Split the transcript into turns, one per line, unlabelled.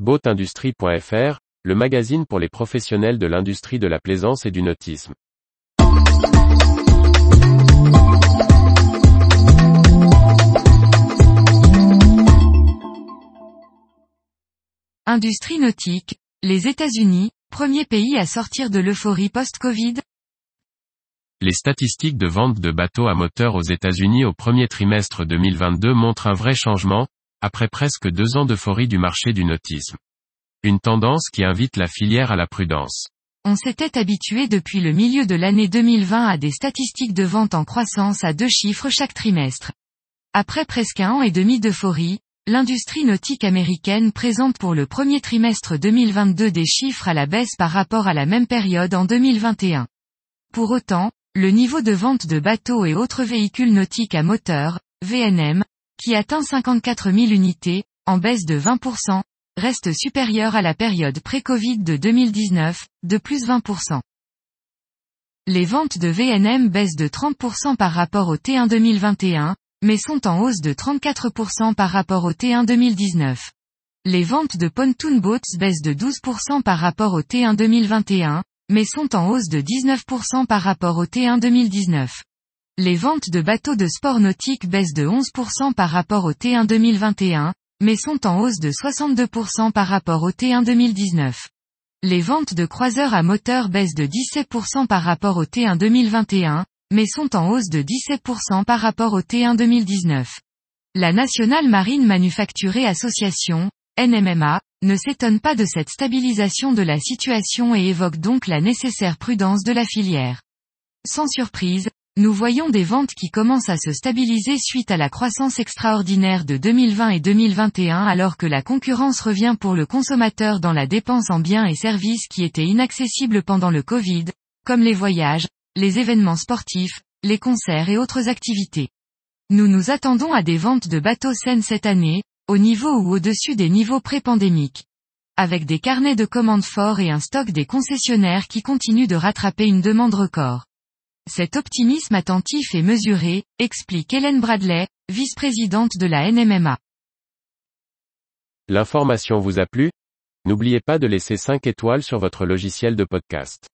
Boatindustrie.fr, le magazine pour les professionnels de l'industrie de la plaisance et du nautisme.
Industrie nautique, les États-Unis, premier pays à sortir de l'euphorie post-Covid
Les statistiques de vente de bateaux à moteur aux États-Unis au premier trimestre 2022 montrent un vrai changement, après presque deux ans d'euphorie du marché du nautisme. Une tendance qui invite la filière à la prudence.
On s'était habitué depuis le milieu de l'année 2020 à des statistiques de vente en croissance à deux chiffres chaque trimestre. Après presque un an et demi d'euphorie, l'industrie nautique américaine présente pour le premier trimestre 2022 des chiffres à la baisse par rapport à la même période en 2021. Pour autant, le niveau de vente de bateaux et autres véhicules nautiques à moteur, VNM, qui atteint 54 000 unités, en baisse de 20%, reste supérieur à la période pré-Covid de 2019, de plus 20%. Les ventes de VNM baissent de 30% par rapport au T1 2021, mais sont en hausse de 34% par rapport au T1 2019. Les ventes de pontoon boats baissent de 12% par rapport au T1 2021, mais sont en hausse de 19% par rapport au T1 2019. Les ventes de bateaux de sport nautique baissent de 11% par rapport au T1 2021, mais sont en hausse de 62% par rapport au T1 2019. Les ventes de croiseurs à moteur baissent de 17% par rapport au T1 2021, mais sont en hausse de 17% par rapport au T1 2019. La Nationale Marine Manufacturée Association, NMMA, ne s'étonne pas de cette stabilisation de la situation et évoque donc la nécessaire prudence de la filière. Sans surprise, nous voyons des ventes qui commencent à se stabiliser suite à la croissance extraordinaire de 2020 et 2021 alors que la concurrence revient pour le consommateur dans la dépense en biens et services qui étaient inaccessibles pendant le Covid, comme les voyages, les événements sportifs, les concerts et autres activités. Nous nous attendons à des ventes de bateaux saines cette année, au niveau ou au-dessus des niveaux pré-pandémiques. Avec des carnets de commandes forts et un stock des concessionnaires qui continuent de rattraper une demande record. Cet optimisme attentif et mesuré, explique Hélène Bradley, vice-présidente de la NMMA.
L'information vous a plu? N'oubliez pas de laisser 5 étoiles sur votre logiciel de podcast.